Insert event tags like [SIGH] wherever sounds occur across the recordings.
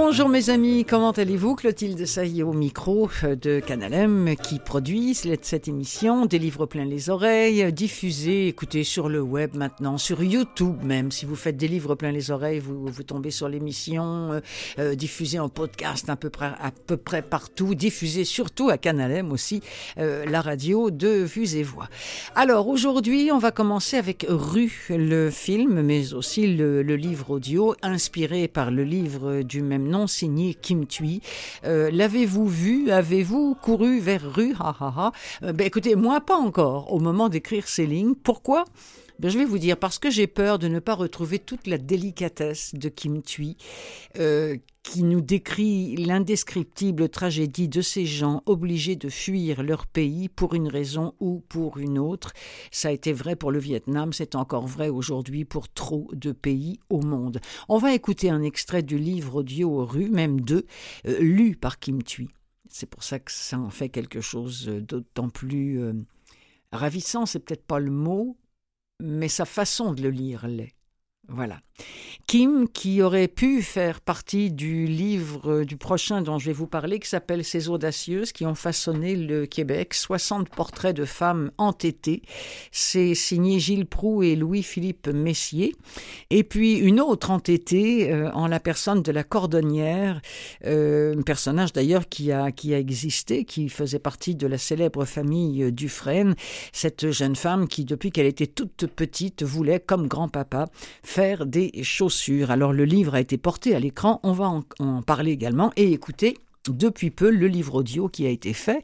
Bonjour mes amis, comment allez-vous Clotilde Sailly au micro euh, de Canalem qui produit cette émission, des livres plein les oreilles, diffusés, écoutez, sur le web maintenant, sur YouTube même. Si vous faites des livres plein les oreilles, vous, vous tombez sur l'émission, euh, euh diffusée en podcast à peu près, à peu près partout, diffusée surtout à Canalem aussi, euh, la radio de Vues et Voix. Alors aujourd'hui, on va commencer avec Rue, le film, mais aussi le, le livre audio inspiré par le livre du même nom signé Kim Thuy. Euh, L'avez-vous vu? Avez-vous couru vers rue? Ha. Euh, ben, Écoutez, moi pas encore au moment d'écrire ces lignes. Pourquoi? Ben, je vais vous dire, parce que j'ai peur de ne pas retrouver toute la délicatesse de Kim Thuy, euh, qui nous décrit l'indescriptible tragédie de ces gens obligés de fuir leur pays pour une raison ou pour une autre. Ça a été vrai pour le Vietnam, c'est encore vrai aujourd'hui pour trop de pays au monde. On va écouter un extrait du livre audio rue, même deux, euh, lu par Kim Thuy. C'est pour ça que ça en fait quelque chose d'autant plus euh, ravissant, c'est peut-être pas le mot, mais sa façon de le lire l'est. Voilà. Kim, qui aurait pu faire partie du livre du prochain dont je vais vous parler, qui s'appelle Ces audacieuses qui ont façonné le Québec, 60 portraits de femmes entêtées. C'est signé Gilles Proux et Louis-Philippe Messier. Et puis une autre entêtée euh, en la personne de la cordonnière, euh, un personnage d'ailleurs qui a existé, qui faisait partie de la célèbre famille Dufresne. Cette jeune femme qui, depuis qu'elle était toute petite, voulait, comme grand-papa, faire des chaussures. Alors le livre a été porté à l'écran, on va en, parler également et écouter depuis peu le livre audio qui a été fait.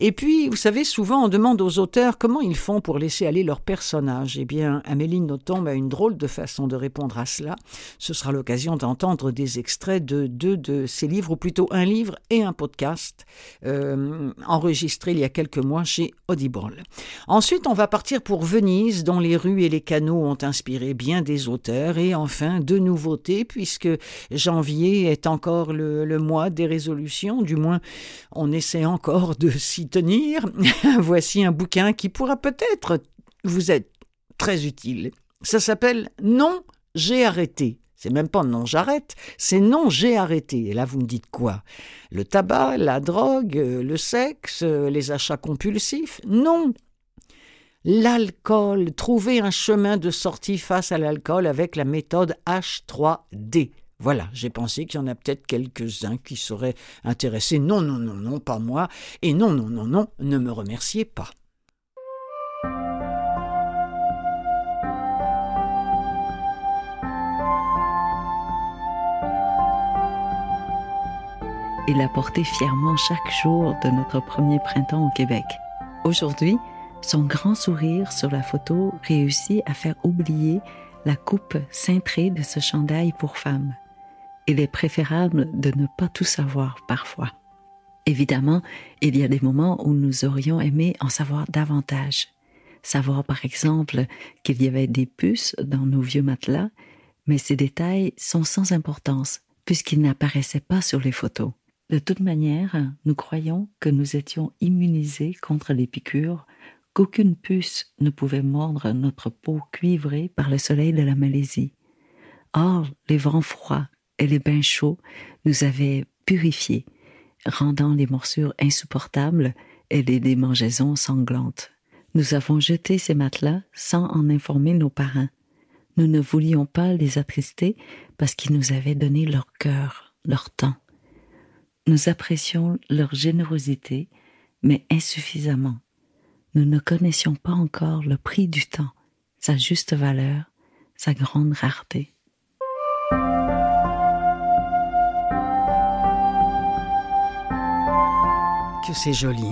Et puis, vous savez, souvent on demande aux auteurs comment ils font pour laisser aller leurs personnages. Eh bien, Amélie Nothomb a une drôle de façon de répondre à cela. Ce sera l'occasion d'entendre des extraits de deux de ses livres, ou plutôt un livre et un podcast euh, enregistré il y a quelques mois chez Audible. Ensuite, on va partir pour Venise, dont les rues et les canaux ont inspiré bien des auteurs. Et enfin, deux nouveautés, puisque janvier est encore le, le mois des résolutions du moins on essaie encore de s'y tenir. [LAUGHS] Voici un bouquin qui pourra peut-être vous être très utile. Ça s'appelle Non, j'ai arrêté. C'est même pas non j'arrête, c'est non j'ai arrêté. Et là vous me dites quoi? Le tabac, la drogue, le sexe, les achats compulsifs? Non. L'alcool, trouver un chemin de sortie face à l'alcool avec la méthode H3D. Voilà, j'ai pensé qu'il y en a peut-être quelques-uns qui seraient intéressés. Non, non, non, non, pas moi. Et non, non, non, non, ne me remerciez pas. Il a porté fièrement chaque jour de notre premier printemps au Québec. Aujourd'hui, son grand sourire sur la photo réussit à faire oublier la coupe cintrée de ce chandail pour femme il est préférable de ne pas tout savoir parfois. Évidemment, il y a des moments où nous aurions aimé en savoir davantage. Savoir par exemple qu'il y avait des puces dans nos vieux matelas, mais ces détails sont sans importance puisqu'ils n'apparaissaient pas sur les photos. De toute manière, nous croyons que nous étions immunisés contre les piqûres, qu'aucune puce ne pouvait mordre notre peau cuivrée par le soleil de la Malaisie. Or, les vents froids et les bains chauds nous avaient purifiés, rendant les morsures insupportables et les démangeaisons sanglantes. Nous avons jeté ces matelas sans en informer nos parents. Nous ne voulions pas les attrister parce qu'ils nous avaient donné leur cœur, leur temps. Nous apprécions leur générosité, mais insuffisamment. Nous ne connaissions pas encore le prix du temps, sa juste valeur, sa grande rareté. C'est joli.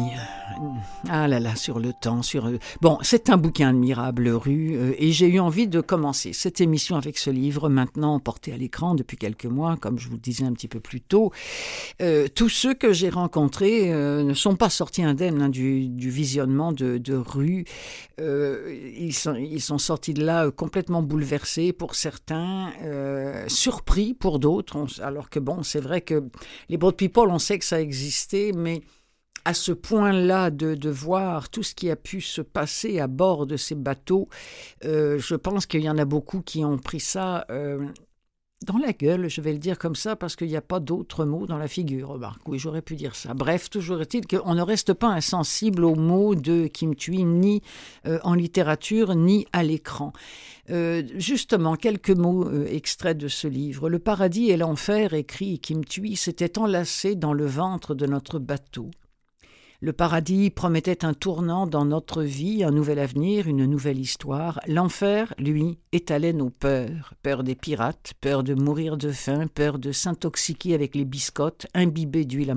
Ah là là, sur le temps, sur... Bon, c'est un bouquin admirable, Rue, euh, et j'ai eu envie de commencer cette émission avec ce livre, maintenant porté à l'écran depuis quelques mois, comme je vous le disais un petit peu plus tôt. Euh, tous ceux que j'ai rencontrés euh, ne sont pas sortis indemnes hein, du, visionnement de, Rue. ils, sont, ils sont sortis de là complètement bouleversés pour certains, surpris pour d'autres, alors que bon, c'est vrai que les Broad People, on sait que ça existait, mais à ce point-là de, voir tout ce qui a pu se passer à bord de ces bateaux, euh, je pense qu'il y en a beaucoup qui ont pris ça euh, dans la gueule, je vais le dire comme ça, parce qu'il n'y a pas d'autre mot dans la figure, remarque. Oui, j'aurais pu dire ça. Bref, toujours est-il qu'on ne reste pas insensible aux mots de Kim Thuy, ni euh, en littérature, ni à l'écran. justement, quelques mots extraits de ce livre. Le paradis et l'enfer, écrit Kim Thuy, s'étaient enlacés dans le ventre de notre bateau. Le paradis promettait un tournant dans notre vie, un nouvel avenir, une nouvelle histoire. L'enfer, lui, étalait nos peurs. Peur des pirates, peur de mourir de faim, peur de s'intoxiquer avec les biscottes, imbibées d'huile à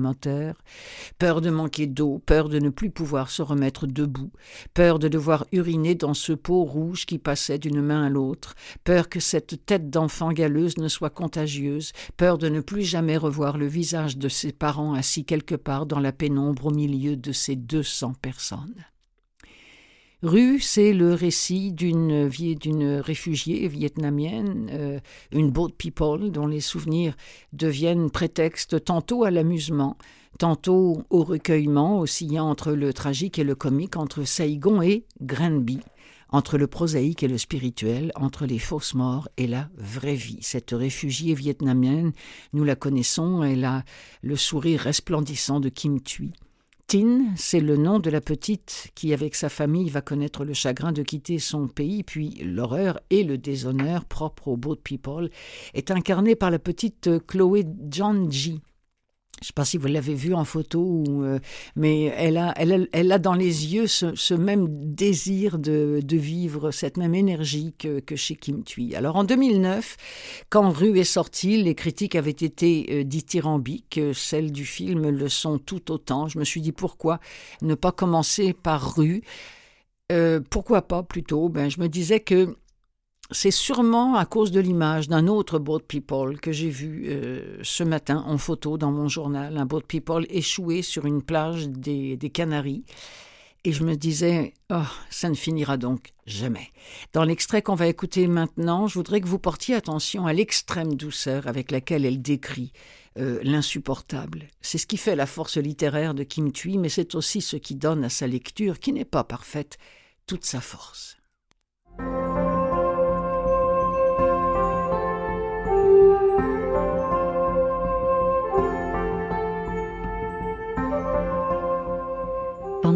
peur de manquer d'eau, peur de ne plus pouvoir se remettre debout, peur de devoir uriner dans ce pot rouge qui passait d'une main à l'autre, peur que cette tête d'enfant galeuse ne soit contagieuse, peur de ne plus jamais revoir le visage de ses parents assis quelque part dans la pénombre au milieu de ces 200 personnes. Rue, c'est le récit d'une d'une réfugiée vietnamienne, euh, une boat people dont les souvenirs deviennent prétexte tantôt à l'amusement, tantôt au recueillement, oscillant entre le tragique et le comique, entre Saigon et Granby, entre le prosaïque et le spirituel, entre les fausses morts et la vraie vie. Cette réfugiée vietnamienne, nous la connaissons, elle a le sourire resplendissant de Kim Thuy. Tin, c'est le nom de la petite qui, avec sa famille, va connaître le chagrin de quitter son pays, puis l'horreur et le déshonneur propre aux Boat People, est incarné par la petite Chloé Janji. Je ne sais pas si vous l'avez vue en photo, euh, mais elle a, dans les yeux ce, même désir de, vivre, cette même énergie que, chez Kim Thuy. Alors en 2009, quand Rue est sortie, les critiques avaient été euh, dithyrambiques, celles du film le sont tout autant. Je me suis dit pourquoi ne pas commencer par Rue? Euh, Pourquoi pas plutôt? Ben, Je me disais que c'est sûrement à cause de l'image d'un autre boat people que j'ai vu euh, ce matin en photo dans mon journal, un boat people échoué sur une plage des, Canaries. Et je me disais, oh, ça ne finira donc jamais. Dans l'extrait qu'on va écouter maintenant, je voudrais que vous portiez attention à l'extrême douceur avec laquelle elle décrit euh, l'insupportable. C'est ce qui fait la force littéraire de Kim Thuy, mais c'est aussi ce qui donne à sa lecture, qui n'est pas parfaite, toute sa force.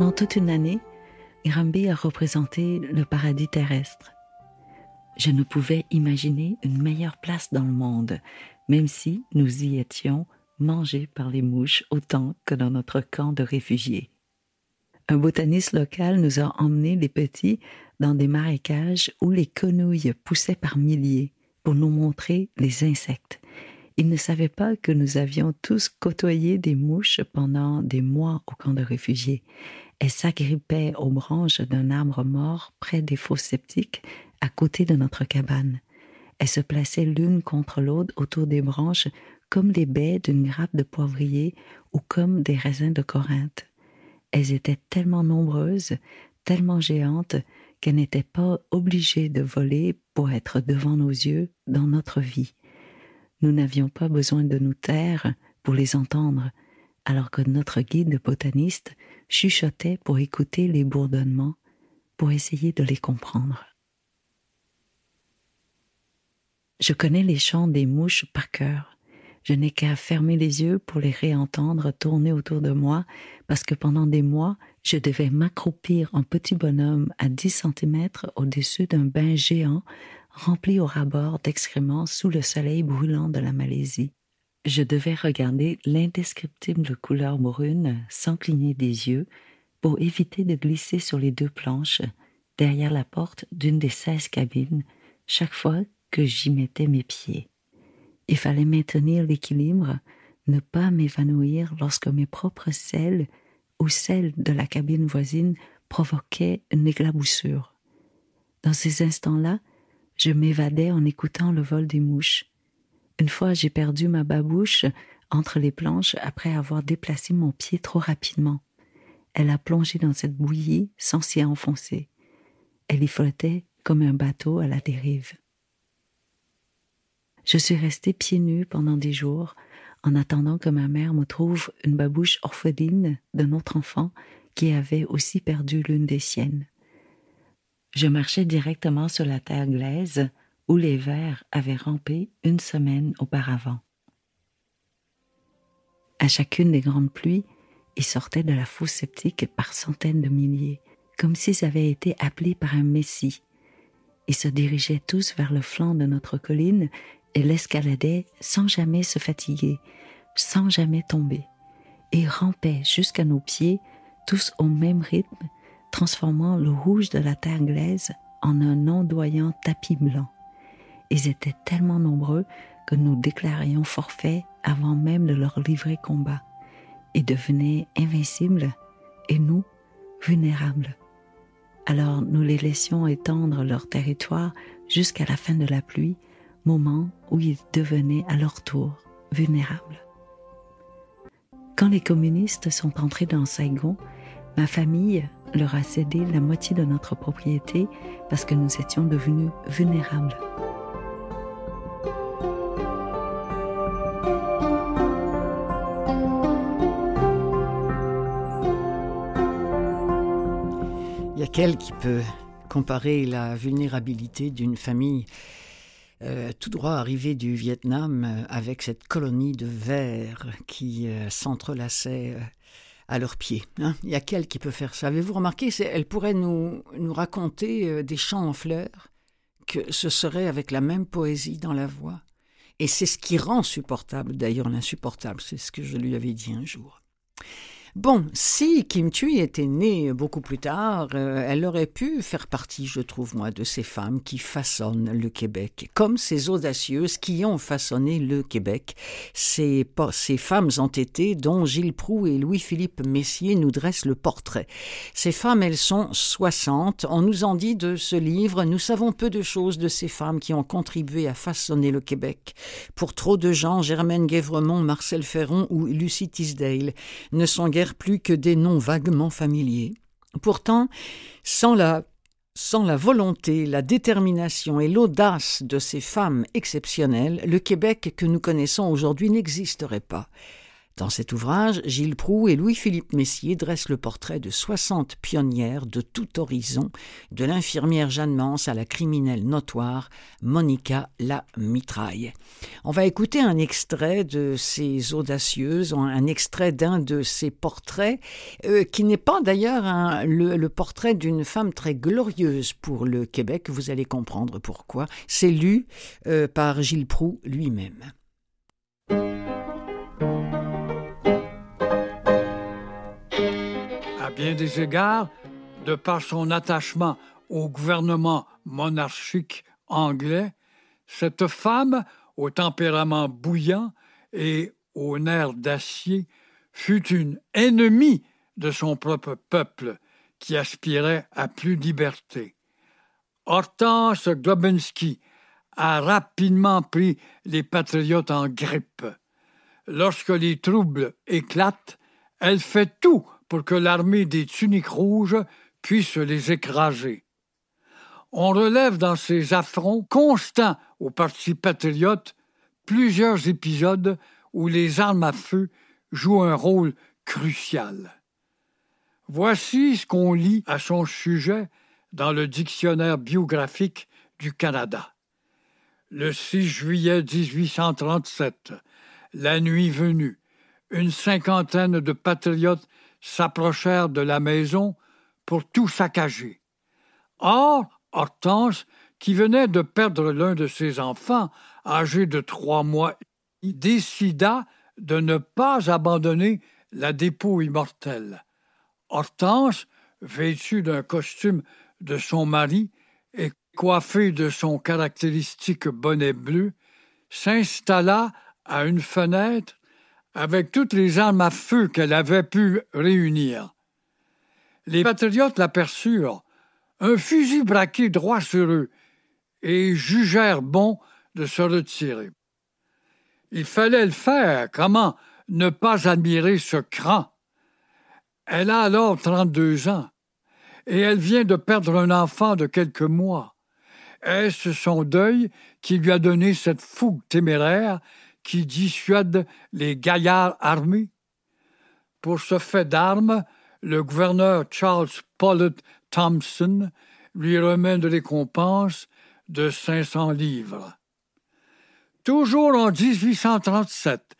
Pendant toute une année, Granby a représenté le paradis terrestre. Je ne pouvais imaginer une meilleure place dans le monde, même si nous y étions mangés par les mouches autant que dans notre camp de réfugiés. Un botaniste local nous a emmenés les petits dans des marécages où les quenouilles poussaient par milliers pour nous montrer les insectes. Il ne savait pas que nous avions tous côtoyé des mouches pendant des mois au camp de réfugiés. S'agrippaient aux branches d'un arbre mort près des fosses sceptiques à côté de notre cabane. Elles se plaçaient l'une contre l'autre autour des branches comme les baies d'une grappe de poivrier ou comme des raisins de Corinthe. Elles étaient tellement nombreuses, tellement géantes, qu'elles n'étaient pas obligées de voler pour être devant nos yeux dans notre vie. Nous n'avions pas besoin de nous taire pour les entendre, alors que notre guide botaniste chuchotait pour écouter les bourdonnements, pour essayer de les comprendre. Je connais les chants des mouches par cœur. Je n'ai qu'à fermer les yeux pour les réentendre tourner autour de moi, parce que pendant des mois, je devais m'accroupir en petit bonhomme à dix centimètres au-dessus d'un bain géant rempli au rabord d'excréments sous le soleil brûlant de la Malaisie je devais regarder l'indescriptible couleur brune sans cligner des yeux pour éviter de glisser sur les deux planches derrière la porte d'une des seize cabines chaque fois que j'y mettais mes pieds. Il fallait maintenir l'équilibre, ne pas m'évanouir lorsque mes propres selles, ou celle de la cabine voisine provoquait une éclaboussure. Dans ces instants-là, je m'évadais en écoutant le vol des mouches. Une fois, j'ai perdu ma babouche entre les planches après avoir déplacé mon pied trop rapidement. Elle a plongé dans cette bouillie sans s'y enfoncer. Elle y flottait comme un bateau à la dérive. Je suis restée pieds nus pendant des jours en attendant que ma mère me trouve une babouche orpheline d'un autre enfant qui avait aussi perdu l'une des siennes. Je marchais directement sur la terre glaise où les vers avaient rampé une semaine auparavant. À chacune des grandes pluies, ils sortaient de la fosse sceptique par centaines de milliers, comme s'ils avaient été appelés par un messie. Ils se dirigeaient tous vers le flanc de notre colline et l'escaladaient sans jamais se fatiguer, sans jamais tomber, et rampaient jusqu'à nos pieds tous au même rythme, transformant le rouge de la terre glaise en un ondoyant tapis blanc. Ils étaient tellement nombreux que nous déclarions forfait avant même de leur livrer combat. Ils devenaient invincibles et nous vulnérables. Alors nous les laissions étendre leur territoire jusqu'à la fin de la pluie, moment où ils devenaient à leur tour vulnérables. Quand les communistes sont entrés dans Saigon, ma famille leur a cédé la moitié de notre propriété parce que nous étions devenus vulnérables. Quel qui peut comparer la vulnérabilité d'une famille euh, tout droit arrivé du Vietnam euh, avec cette colonie de vers qui euh, s'entrelaçait à leurs pieds. Hein. Il y a quelle qui peut faire ça? Avez-vous remarqué Elle pourrait nous, nous raconter des chants en fleurs, que ce serait avec la même poésie dans la voix? Et c'est ce qui rend supportable, d'ailleurs l'insupportable, c'est ce que je lui avais dit un jour. Bon, si Kim Thuy était née beaucoup plus tard, euh, elle aurait pu faire partie, je trouve moi, de ces femmes qui façonnent le Québec, comme ces audacieuses qui ont façonné le Québec, ces, ces femmes entêtées dont Gilles Proux et Louis-Philippe Messier nous dressent le portrait. Ces femmes, elles sont 60. On nous en dit de ce livre, nous savons peu de choses de ces femmes qui ont contribué à façonner le Québec. Pour trop de gens, Germaine Guévremont, Marcel Ferron ou Lucie Tisdale ne sont guère plus que des noms vaguement familiers. Pourtant, sans la sans la volonté, la détermination et l'audace de ces femmes exceptionnelles, le Québec que nous connaissons aujourd'hui n'existerait pas. Dans cet ouvrage, Gilles Proux et Louis-Philippe Messier dressent le portrait de 60 pionnières de tout horizon, de l'infirmière Jeanne Mance à la criminelle notoire Monica La Mitraille. On va écouter un extrait de ces audacieuses, un extrait d'un de ces portraits, euh, qui n'est pas d'ailleurs le, portrait d'une femme très glorieuse pour le Québec, vous allez comprendre pourquoi. C'est lu euh, par Gilles Proux lui-même. Bien des égards, de par son attachement au gouvernement monarchique anglais, cette femme, au tempérament bouillant et aux nerfs d'acier, fut une ennemie de son propre peuple qui aspirait à plus liberté. Hortense Globinski a rapidement pris les patriotes en grippe. Lorsque les troubles éclatent, elle fait tout pour que l'armée des tuniques rouges puisse les écraser. On relève dans ces affronts constants au Parti patriote plusieurs épisodes où les armes à feu jouent un rôle crucial. Voici ce qu'on lit à son sujet dans le dictionnaire biographique du Canada. Le 6 juillet 1837, la nuit venue, une cinquantaine de patriotes s'approchèrent de la maison pour tout saccager. Or, Hortense, qui venait de perdre l'un de ses enfants, âgé de trois mois, décida de ne pas abandonner la dépôt immortelle. Hortense, vêtue d'un costume de son mari et coiffée de son caractéristique bonnet bleu, s'installa à une fenêtre avec toutes les armes à feu qu'elle avait pu réunir. Les patriotes l'aperçurent, un fusil braqué droit sur eux, et jugèrent bon de se retirer. Il fallait le faire, comment ne pas admirer ce cran? Elle a alors trente-deux ans, et elle vient de perdre un enfant de quelques mois. Est-ce son deuil qui lui a donné cette fougue téméraire qui dissuade les gaillards armés? Pour ce fait d'armes, le gouverneur Charles Pollitt Thompson lui remet de récompense de 500 livres. Toujours en 1837,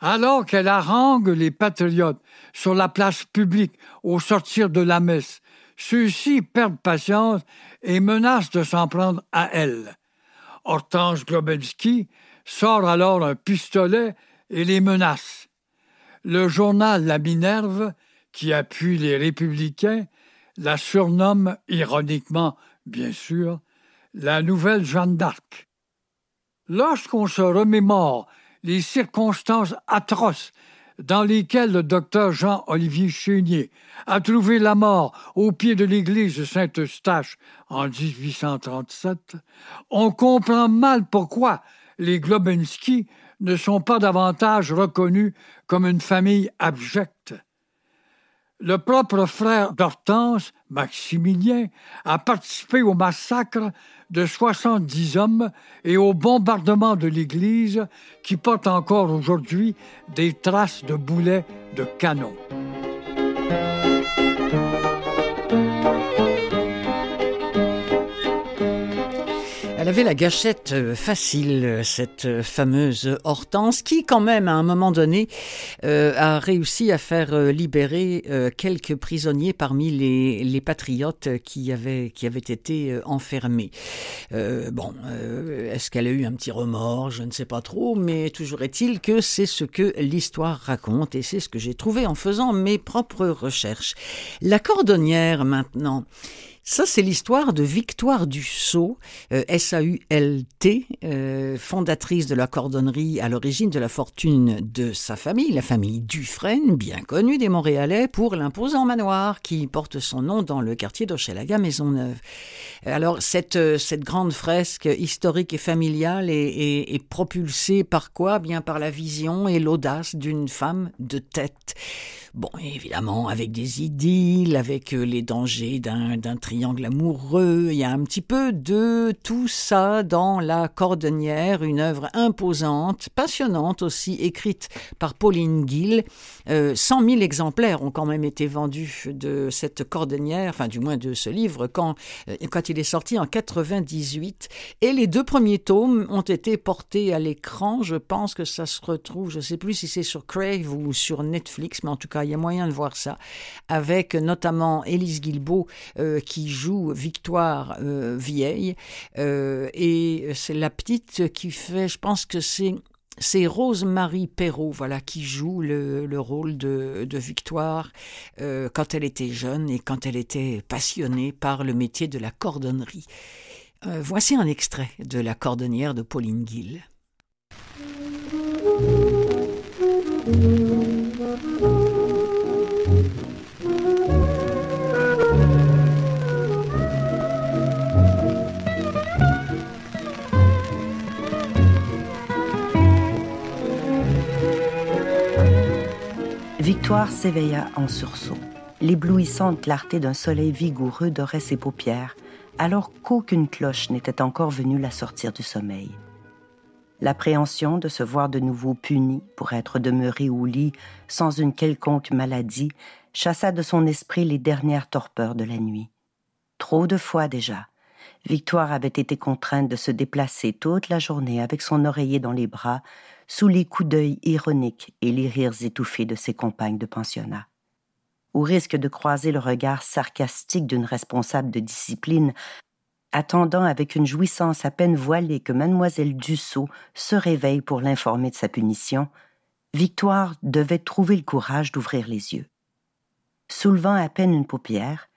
alors qu'elle harangue les patriotes sur la place publique au sortir de la messe, ceux-ci perdent patience et menacent de s'en prendre à elle. Hortense Globensky sort alors un pistolet et les menace. Le journal La Minerve, qui appuie les républicains, la surnomme, ironiquement bien sûr, la nouvelle Jeanne d'Arc. Lorsqu'on se remémore les circonstances atroces dans lesquelles le docteur Jean-Olivier Chénier a trouvé la mort au pied de l'église Saint-Eustache en 1837, on comprend mal pourquoi les Globensky ne sont pas davantage reconnus comme une famille abjecte. Le propre frère d'Hortense, Maximilien, a participé au massacre de 70 hommes et au bombardement de l'église qui porte encore aujourd'hui des traces de boulets de canon. Elle avait la gâchette euh, facile, cette euh, fameuse Hortense, qui quand même, à un moment donné, euh, a réussi à faire libérer quelques prisonniers parmi les, les, patriotes qui avaient, qui avaient été enfermés. bon, est-ce qu'elle a eu un petit remords? Je ne sais pas trop, mais toujours est-il que c'est ce que l'histoire raconte et c'est ce que j'ai trouvé en faisant mes propres recherches. La cordonnière, maintenant. Ça, c'est l'histoire de Victoire Dussault, euh, S-A-U-L-T, euh, fondatrice de la cordonnerie à l'origine de la fortune de sa famille, la famille Dufresne, bien connue des Montréalais pour l'imposant manoir qui porte son nom dans le quartier d'Hochelaga Maisonneuve. Alors, cette, euh, cette grande fresque historique et familiale est, est propulsée par quoi? Bien par la vision et l'audace d'une femme de tête. Bon, évidemment, avec des idylles, avec euh, les dangers d'un triangle amoureux, il y a un petit peu de tout ça dans La Cordonnière, une œuvre imposante, passionnante aussi, écrite par Pauline Gill. Euh, 100 000 exemplaires ont quand même été vendus de cette cordonnière, enfin du moins de ce livre, quand, euh, quand il est sorti en 98. Et les deux premiers tomes ont été portés à l'écran. Je pense que ça se retrouve, je ne sais plus si c'est sur Crave ou sur Netflix, mais en tout cas, il y a moyen de voir ça, avec notamment Élise Guilbeault euh, qui joue Victoire euh, Vieille, euh, et c'est la petite qui fait, je pense que c'est c'est Rose-Marie Perrault, voilà, qui joue le, rôle de, Victoire quand elle était jeune et quand elle était passionnée par le métier de la cordonnerie. voici un extrait de La cordonnière de Pauline Gill. Victoire s'éveilla en sursaut. L'éblouissante clarté d'un soleil vigoureux dorait ses paupières, alors qu'aucune cloche n'était encore venue la sortir du sommeil. L'appréhension de se voir de nouveau punie pour être demeurée au lit sans une quelconque maladie chassa de son esprit les dernières torpeurs de la nuit. Trop de fois déjà, Victoire avait été contrainte de se déplacer toute la journée avec son oreiller dans les bras sous les coups d'œil ironiques et les rires étouffés de ses compagnes de pensionnat. Au risque de croiser le regard sarcastique d'une responsable de discipline, attendant avec une jouissance à peine voilée que mademoiselle Dussault se réveille pour l'informer de sa punition, Victoire devait trouver le courage d'ouvrir les yeux. Soulevant à peine une paupière,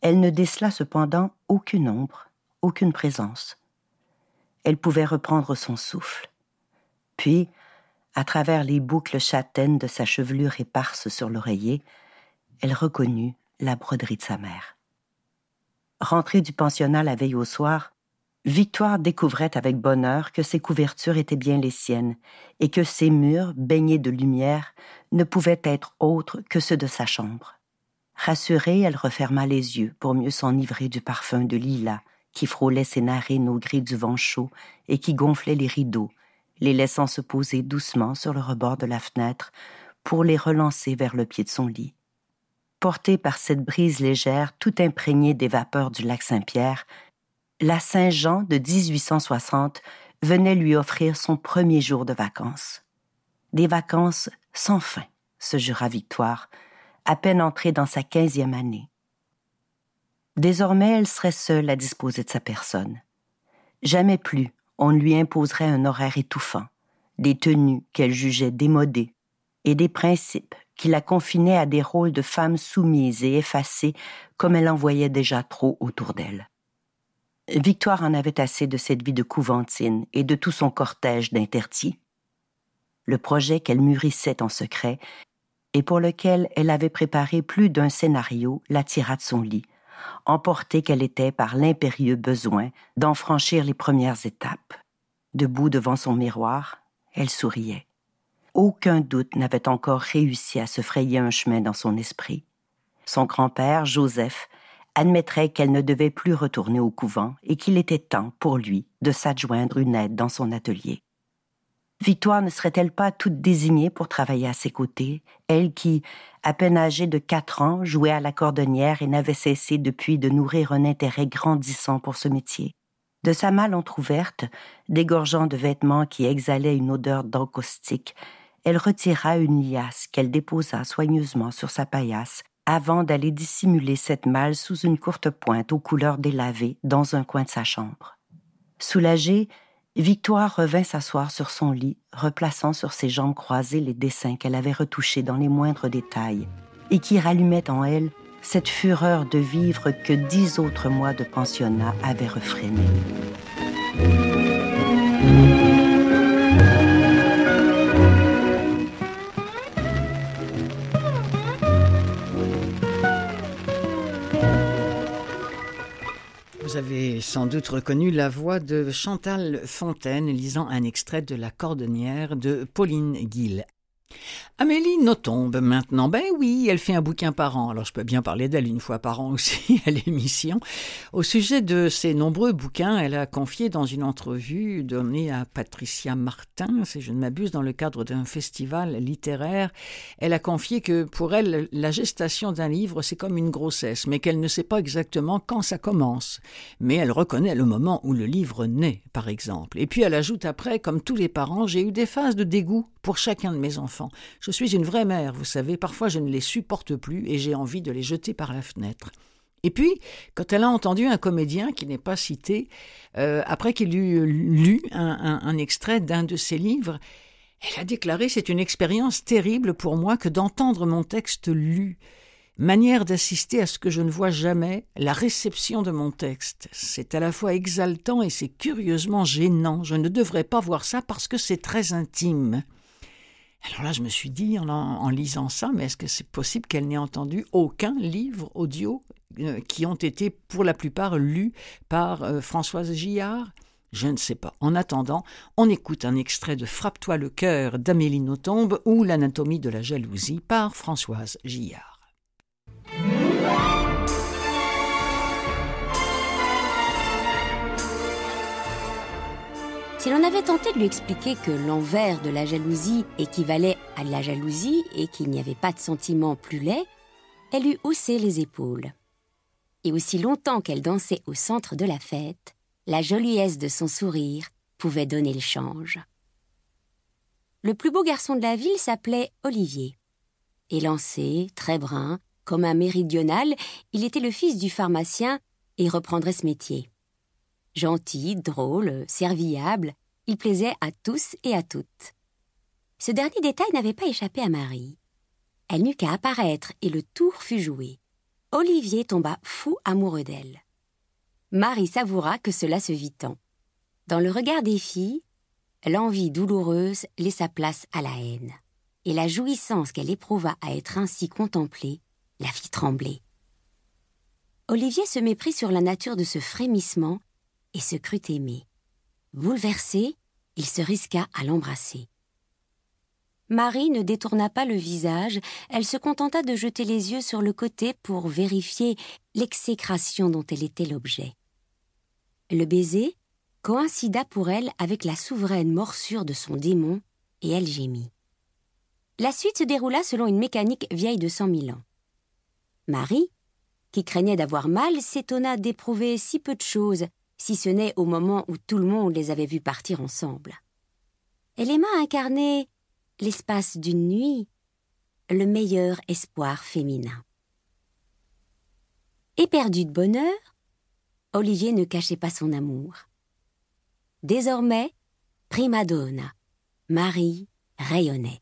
elle ne décela cependant aucune ombre, aucune présence. Elle pouvait reprendre son souffle. Puis, à travers les boucles châtaines de sa chevelure éparse sur l'oreiller, elle reconnut la broderie de sa mère. Rentrée du pensionnat la veille au soir, Victoire découvrait avec bonheur que ses couvertures étaient bien les siennes et que ses murs, baignés de lumière, ne pouvaient être autres que ceux de sa chambre. Rassurée, elle referma les yeux pour mieux s'enivrer du parfum de lilas qui frôlait ses narines au gris du vent chaud et qui gonflait les rideaux, les laissant se poser doucement sur le rebord de la fenêtre pour les relancer vers le pied de son lit. Portée par cette brise légère tout imprégnée des vapeurs du lac Saint-Pierre, la Saint-Jean de 1860 venait lui offrir son premier jour de vacances. Des vacances sans fin, se jura Victoire, à peine entrée dans sa quinzième année. Désormais, elle serait seule à disposer de sa personne. Jamais plus on lui imposerait un horaire étouffant, des tenues qu'elle jugeait démodées, et des principes qui la confinaient à des rôles de femme soumise et effacée comme elle en voyait déjà trop autour d'elle. Victoire en avait assez de cette vie de couventine et de tout son cortège d'interdits. Le projet qu'elle mûrissait en secret et pour lequel elle avait préparé plus d'un scénario l'attira de son lit, emportée qu'elle était par l'impérieux besoin d'en franchir les premières étapes. Debout devant son miroir, elle souriait. Aucun doute n'avait encore réussi à se frayer un chemin dans son esprit. Son grand-père, Joseph, admettrait qu'elle ne devait plus retourner au couvent et qu'il était temps pour lui de s'adjoindre une aide dans son atelier. Victoire ne serait-elle pas toute désignée pour travailler à ses côtés, elle qui, à peine âgée de quatre ans, jouait à la cordonnière et n'avait cessé depuis de nourrir un intérêt grandissant pour ce métier. De sa malle entr'ouverte, dégorgeant de vêtements qui exhalaient une odeur d'encaustique, elle retira une liasse qu'elle déposa soigneusement sur sa paillasse avant d'aller dissimuler cette malle sous une courte pointe aux couleurs délavées dans un coin de sa chambre. Soulagée, Victoire revint s'asseoir sur son lit, replaçant sur ses jambes croisées les dessins qu'elle avait retouchés dans les moindres détails, et qui rallumaient en elle cette fureur de vivre que dix autres mois de pensionnat avaient refrénée. Vous avez sans doute reconnu la voix de Chantal Fontaine lisant un extrait de La Cordonnière de Pauline Guil. Amélie Nothomb maintenant. Ben oui, elle fait un bouquin par an. Alors je peux bien parler d'elle une fois par an aussi [LAUGHS] à l'émission. Au sujet de ses nombreux bouquins, elle a confié dans une entrevue donnée à Patricia Martin, si je ne m'abuse, dans le cadre d'un festival littéraire, elle a confié que pour elle, la gestation d'un livre, c'est comme une grossesse, mais qu'elle ne sait pas exactement quand ça commence. Mais elle reconnaît le moment où le livre naît, par exemple. Et puis elle ajoute après, comme tous les parents, j'ai eu des phases de dégoût pour chacun de mes enfants. Je suis une vraie mère, vous savez, parfois je ne les supporte plus et j'ai envie de les jeter par la fenêtre. Et puis, quand elle a entendu un comédien qui n'est pas cité, euh, après qu'il eut lu un, un extrait d'un de ses livres, elle a déclaré C'est une expérience terrible pour moi que d'entendre mon texte lu. Manière d'assister à ce que je ne vois jamais, la réception de mon texte. C'est à la fois exaltant et c'est curieusement gênant. Je ne devrais pas voir ça parce que c'est très intime. Alors là, je me suis dit, en, lisant ça, mais est-ce que c'est possible qu'elle n'ait entendu aucun livre audio euh, qui ont été pour la plupart lus par euh, Françoise Gillard? Je ne sais pas. En attendant, on écoute un extrait de Frappe-toi le cœur d'Amélie Nothomb ou L'anatomie de la jalousie par Françoise Gillard. Si l'on avait tenté de lui expliquer que l'envers de la jalousie équivalait à la jalousie et qu'il n'y avait pas de sentiment plus laid, elle eût haussé les épaules. Et aussi longtemps qu'elle dansait au centre de la fête, la joliesse de son sourire pouvait donner le change. Le plus beau garçon de la ville s'appelait Olivier. Élancé, très brun, comme un méridional, il était le fils du pharmacien et reprendrait ce métier. Gentil, drôle, serviable, il plaisait à tous et à toutes. Ce dernier détail n'avait pas échappé à Marie. Elle n'eut qu'à apparaître et le tour fut joué. Olivier tomba fou amoureux d'elle. Marie savoura que cela se vit tant. Dans le regard des filles, l'envie douloureuse laissa place à la haine, et la jouissance qu'elle éprouva à être ainsi contemplée la fit trembler. Olivier se méprit sur la nature de ce frémissement et se crut aimé. Bouleversé, il se risqua à l'embrasser. Marie ne détourna pas le visage, elle se contenta de jeter les yeux sur le côté pour vérifier l'exécration dont elle était l'objet. Le baiser coïncida pour elle avec la souveraine morsure de son démon, et elle gémit. La suite se déroula selon une mécanique vieille de cent mille ans. Marie, qui craignait d'avoir mal, s'étonna d'éprouver si peu de choses, si ce n'est au moment où tout le monde les avait vus partir ensemble. Elle aima incarner l'espace d'une nuit, le meilleur espoir féminin. Éperdu de bonheur, Olivier ne cachait pas son amour. Désormais, prima donna, Marie rayonnait.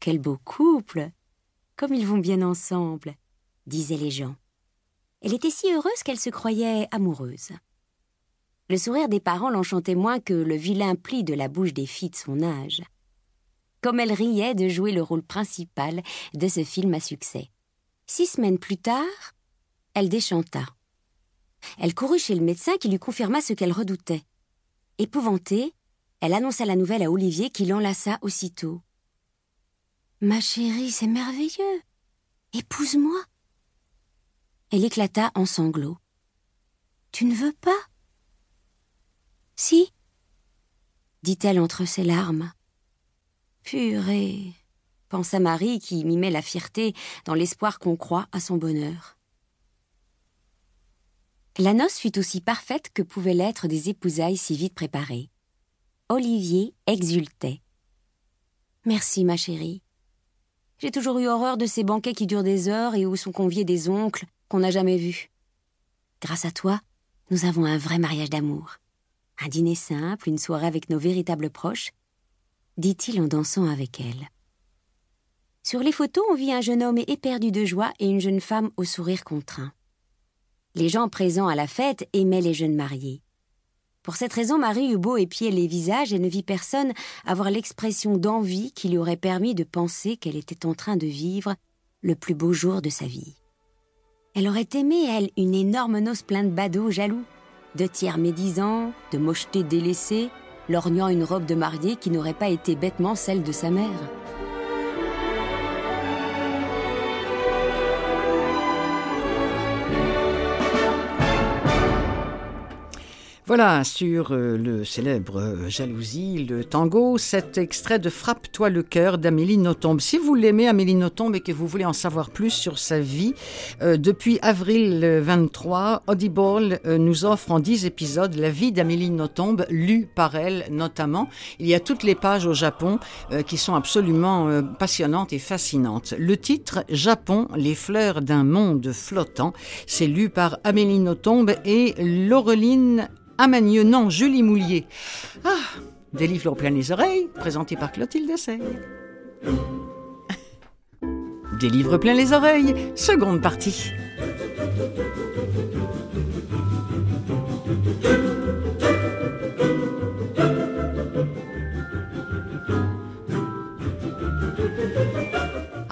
Quel beau couple Comme ils vont bien ensemble disaient les gens. Elle était si heureuse qu'elle se croyait amoureuse. Le sourire des parents l'enchantait moins que le vilain pli de la bouche des filles de son âge comme elle riait de jouer le rôle principal de ce film à succès. Six semaines plus tard, elle déchanta. Elle courut chez le médecin qui lui confirma ce qu'elle redoutait. Épouvantée, elle annonça la nouvelle à Olivier qui l'enlaça aussitôt. Ma chérie, c'est merveilleux. Épouse-moi. Elle éclata en sanglots. Tu ne veux pas? Si, dit-elle entre ses larmes. Purée pensa Marie qui mimait la fierté dans l'espoir qu'on croit à son bonheur. La noce fut aussi parfaite que pouvaient l'être des épousailles si vite préparées. Olivier exultait. Merci, ma chérie. J'ai toujours eu horreur de ces banquets qui durent des heures et où sont conviés des oncles qu'on n'a jamais vus. Grâce à toi, nous avons un vrai mariage d'amour. Un dîner simple, une soirée avec nos véritables proches, dit-il en dansant avec elle. Sur les photos, on vit un jeune homme éperdu de joie et une jeune femme au sourire contraint. Les gens présents à la fête aimaient les jeunes mariés. Pour cette raison, Marie eut beau épier les visages et ne vit personne avoir l'expression d'envie qui lui aurait permis de penser qu'elle était en train de vivre le plus beau jour de sa vie. Elle aurait aimé, elle, une énorme noce pleine de badauds jaloux, de tiers médisants, de mochetés délaissées, lorgnant une robe de mariée qui n'aurait pas été bêtement celle de sa mère. Voilà, sur euh, le célèbre euh, Jalousie, le tango, cet extrait de Frappe-toi le cœur d'Amélie Nothomb. Si vous l'aimez, Amélie Nothomb, et que vous voulez en savoir plus sur sa vie, euh, depuis avril 23, Audible nous offre en 10 épisodes la vie d'Amélie Nothomb, lue par elle notamment. Il y a toutes les pages au Japon qui sont absolument passionnantes et fascinantes. Le titre Japon, les fleurs d'un monde flottant, c'est lu par Amélie Nothomb et Laureline Amanieu, non, Julie Moulier. Ah, des livres plein les oreilles, présentés par Clotilde Sey. Des livres plein les oreilles, seconde partie.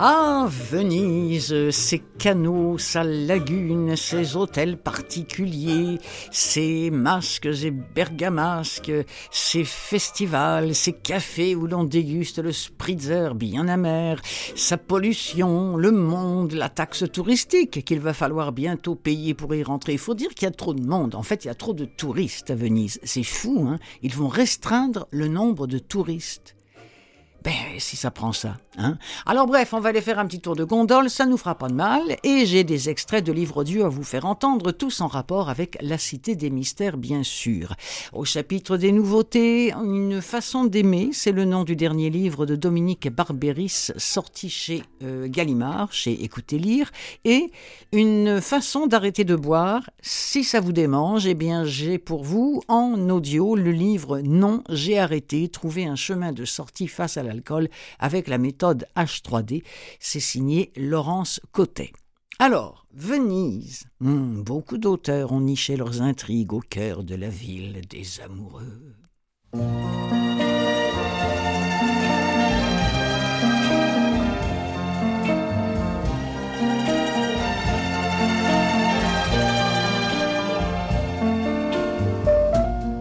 Ah, Venise, ses canaux, sa lagune, ses hôtels particuliers, ses masques et bergamasques, ses festivals, ses cafés où l'on déguste le spritzer bien amer, sa pollution, le monde, la taxe touristique qu'il va falloir bientôt payer pour y rentrer. Il faut dire qu'il y a trop de monde. En fait, il y a trop de touristes à Venise. C'est fou, hein Ils vont restreindre le nombre de touristes. Ben, si ça prend ça. Hein Alors bref, on va aller faire un petit tour de gondole, ça nous fera pas de mal, et j'ai des extraits de livres audio à vous faire entendre, tous en rapport avec la Cité des Mystères, bien sûr. Au chapitre des nouveautés, Une façon d'aimer, c'est le nom du dernier livre de Dominique Barberis, sorti chez euh, Gallimard, chez Écoutez Lire, et Une façon d'arrêter de boire, si ça vous démange, eh bien j'ai pour vous, en audio, le livre Non, j'ai arrêté, trouver un chemin de sortie face à avec la méthode H3D. C'est signé Laurence Cotet. Alors, Venise, hmm, beaucoup d'auteurs ont niché leurs intrigues au cœur de la ville des amoureux.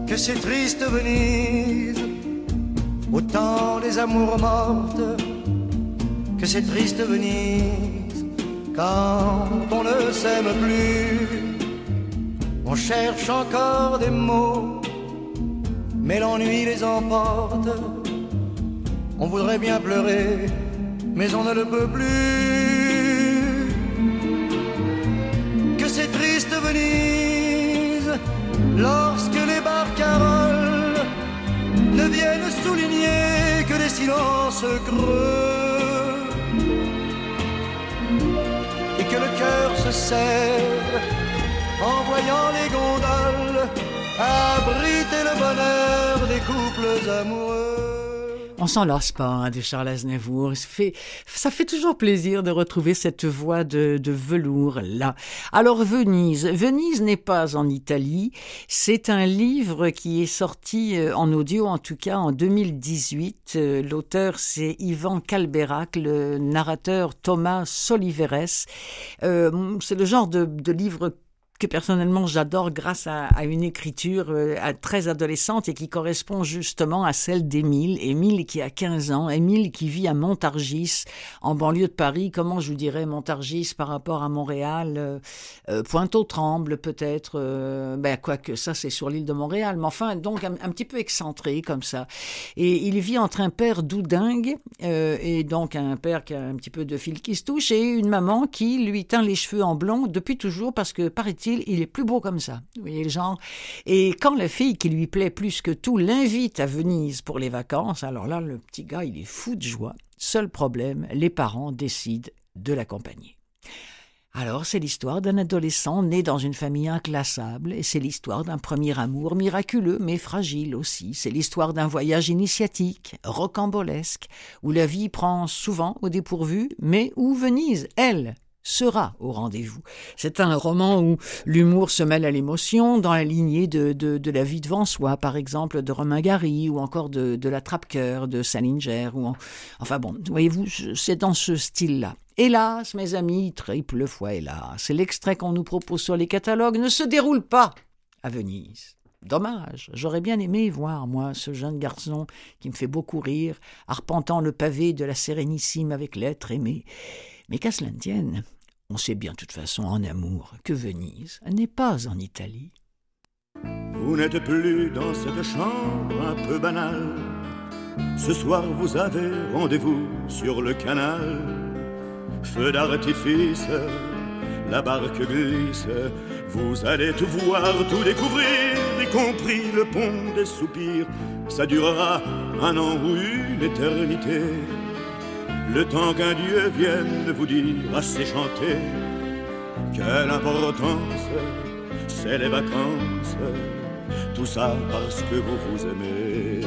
Que c'est triste Venise au temps des amours mortes, que c'est triste Venise, quand on ne s'aime plus. On cherche encore des mots, mais l'ennui les emporte. On voudrait bien pleurer, mais on ne le peut plus. Que c'est triste Venise, lorsque les barcaroles ne viennent souligner que les silences creux et que le cœur se serre en voyant les gondoles abriter le bonheur des couples amoureux. On s'en lasse pas hein, de Charles Aznavour. Ça fait, toujours plaisir de retrouver cette voix de, velours là. Alors Venise, Venise n'est pas en Italie. C'est un livre qui est sorti euh, en audio, en tout cas en 2018. Euh, l'auteur c'est Ivan Calberac, le narrateur Thomas Soliveres. Euh, c'est le genre de livre que personnellement j'adore grâce à, une écriture euh, très adolescente et qui correspond justement à celle d'Émile. Émile qui a 15 ans, Émile qui vit à Montargis, en banlieue de Paris. Comment je vous dirais Montargis par rapport à Montréal euh, euh, Pointe-aux-Trembles peut-être. Euh, ben, quoique ça c'est sur l'île de Montréal. Mais enfin, donc un, un, petit peu excentré comme ça. Et il vit entre un père doudingue euh, et donc un père qui a un petit peu de fil qui se touche et une maman qui lui teint les cheveux en blond depuis toujours parce que paraît-il il est plus beau comme ça. Vous voyez le genre Et quand la fille qui lui plaît plus que tout l'invite à Venise pour les vacances, alors là, le petit gars, il est fou de joie. Seul problème, les parents décident de l'accompagner. Alors, c'est l'histoire d'un adolescent né dans une famille inclassable, et c'est l'histoire d'un premier amour miraculeux mais fragile aussi. C'est l'histoire d'un voyage initiatique, rocambolesque, où la vie prend souvent au dépourvu, mais où Venise, elle, sera au rendez-vous. C'est un roman où l'humour se mêle à l'émotion, dans la lignée de, de, La vie devant soi, par exemple, de Romain Gary, ou encore de, de La Trappe-Cœur, de Salinger, ou en... enfin bon, voyez-vous, c'est dans ce style-là. Hélas, mes amis, triple fois hélas, l'extrait qu'on nous propose sur les catalogues ne se déroule pas à Venise. Dommage, j'aurais bien aimé voir, moi, ce jeune garçon qui me fait beaucoup rire, arpentant le pavé de la Sérénissime avec l'être aimé. Mais qu'à cela ne tienne, on sait bien de toute façon en amour que Venise n'est pas en Italie. Vous n'êtes plus dans cette chambre un peu banale. Ce soir vous avez rendez-vous sur le canal. Feu d'artifice, la barque glisse. Vous allez tout voir, tout découvrir, y compris le pont des soupirs. Ça durera un an ou une éternité le temps qu'un Dieu vienne vous dire assez chanter quelle importance c'est les vacances, tout ça parce que vous vous aimez.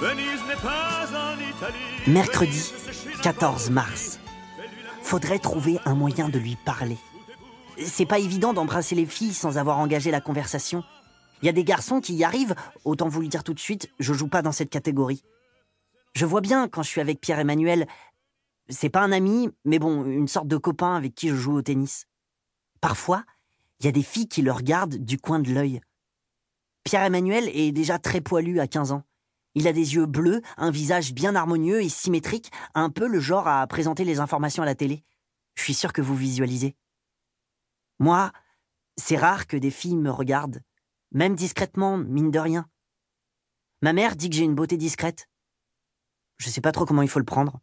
Venise n'est pas en Italie. Mercredi 14 mars. Faudrait trouver un moyen de lui parler. C'est pas évident d'embrasser les filles sans avoir engagé la conversation. Il y a des garçons qui y arrivent, autant vous le dire tout de suite, je joue pas dans cette catégorie. Je vois bien quand je suis avec Pierre-Emmanuel. C'est pas un ami, mais bon, une sorte de copain avec qui je joue au tennis. Parfois, il y a des filles qui le regardent du coin de l'œil. Pierre-Emmanuel est déjà très poilu à 15 ans. Il a des yeux bleus, un visage bien harmonieux et symétrique, un peu le genre à présenter les informations à la télé. Je suis sûr que vous visualisez. Moi, c'est rare que des filles me regardent, même discrètement, mine de rien. Ma mère dit que j'ai une beauté discrète. Je sais pas trop comment il faut le prendre.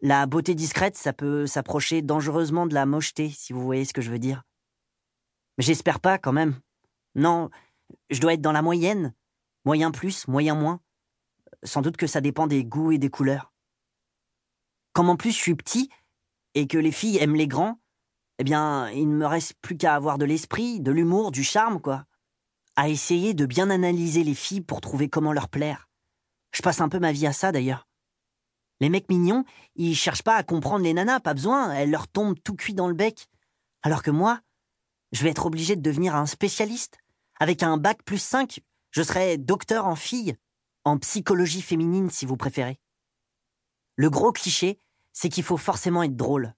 La beauté discrète, ça peut s'approcher dangereusement de la mocheté, si vous voyez ce que je veux dire. Mais j'espère pas quand même. Non, je dois être dans la moyenne. Moyen plus, moyen moins. Sans doute que ça dépend des goûts et des couleurs. Comme en plus je suis petit, et que les filles aiment les grands, eh bien, il ne me reste plus qu'à avoir de l'esprit, de l'humour, du charme, quoi. À essayer de bien analyser les filles pour trouver comment leur plaire. Je passe un peu ma vie à ça d'ailleurs. Les mecs mignons, ils cherchent pas à comprendre les nanas, pas besoin, elles leur tombent tout cuit dans le bec. Alors que moi, je vais être obligé de devenir un spécialiste. Avec un bac plus 5, je serai docteur en filles, en psychologie féminine si vous préférez. Le gros cliché, c'est qu'il faut forcément être drôle.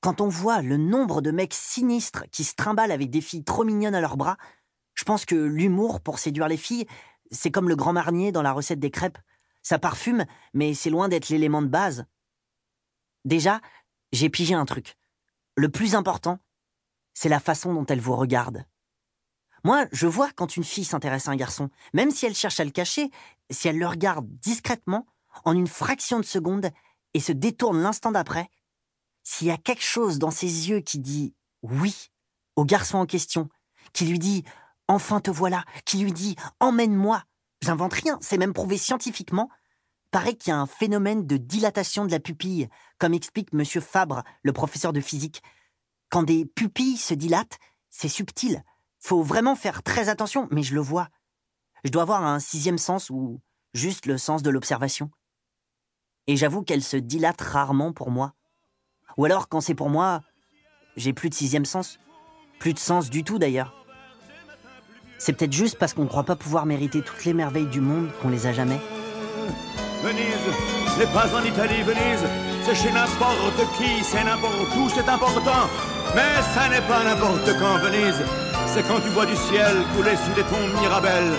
Quand on voit le nombre de mecs sinistres qui se trimballent avec des filles trop mignonnes à leurs bras, Je pense que l'humour pour séduire les filles, c'est comme le grand marnier dans la recette des crêpes. Ça parfume, mais c'est loin d'être l'élément de base. Déjà, j'ai pigé un truc. Le plus important, c'est la façon dont elle vous regarde. Moi, je vois quand une fille s'intéresse à un garçon, même si elle cherche à le cacher, si elle le regarde discrètement, en une fraction de seconde, et se détourne l'instant d'après, s'il y a quelque chose dans ses yeux qui dit oui au garçon en question, qui lui dit enfin te voilà, qui lui dit emmène-moi, j'invente rien, c'est même prouvé scientifiquement, paraît qu'il y a un phénomène de dilatation de la pupille, comme explique M. Fabre, le professeur de physique. Quand des pupilles se dilatent, c'est subtil. Faut vraiment faire très attention, mais je le vois. Je dois avoir un sixième sens ou juste le sens de l'observation. Et j'avoue qu'elle se dilate rarement pour moi. Ou alors, quand c'est pour moi, j'ai plus de sixième sens. Plus de sens du tout d'ailleurs. C'est peut-être juste parce qu'on ne croit pas pouvoir mériter toutes les merveilles du monde qu'on les a jamais. Venise n'est pas en Italie, Venise, c'est chez n'importe qui, c'est n'importe où, c'est important. Mais ça n'est pas n'importe quand, Venise, c'est quand tu vois du ciel couler sous des ponts Mirabel.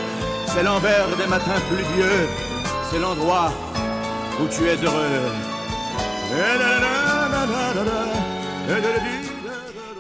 C'est l'envers des matins pluvieux, c'est l'endroit où tu es heureux.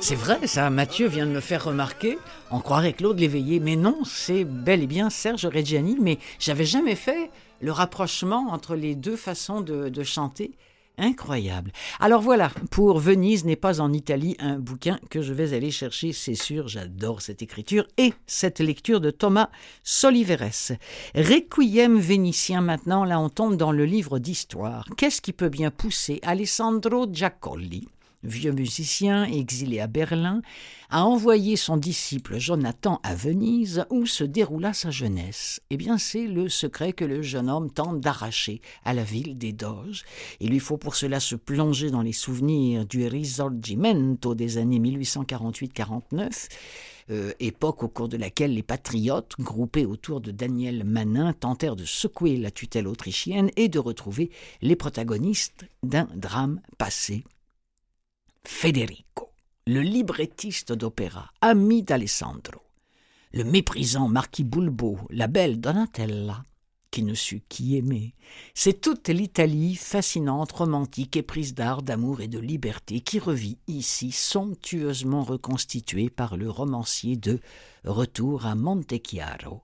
C'est vrai, ça, Mathieu vient de me faire remarquer. On croirait Claude Léveillé, mais non, c'est bel et bien Serge Reggiani, mais j'avais jamais fait le rapprochement entre les deux façons de, de chanter. Incroyable. Alors voilà, pour Venise n'est pas en Italie, un bouquin que je vais aller chercher, c'est sûr, j'adore cette écriture et cette lecture de Thomas Soliveres. Requiem vénitien maintenant, là on tombe dans le livre d'histoire. Qu'est-ce qui peut bien pousser Alessandro Giacolli? Vieux musicien exilé à Berlin, a envoyé son disciple Jonathan à Venise où se déroula sa jeunesse. Eh bien, c'est le secret que le jeune homme tente d'arracher à la ville des Doges. Il lui faut pour cela se plonger dans les souvenirs du Risorgimento des années 1848-49. Euh, époque au cours de laquelle les patriotes, groupés autour de Daniel Manin, tentèrent de secouer la tutelle autrichienne et de retrouver les protagonistes d'un drame passé Federico, le librettiste d'opéra, ami d'Alessandro, le méprisant marquis Bulbo, la belle Donatella, qui ne sut qui aimer. C'est toute l'Italie fascinante, romantique, éprise d'art, d'amour et de liberté qui revit ici, somptueusement reconstituée par le romancier de Retour à Montechiaro.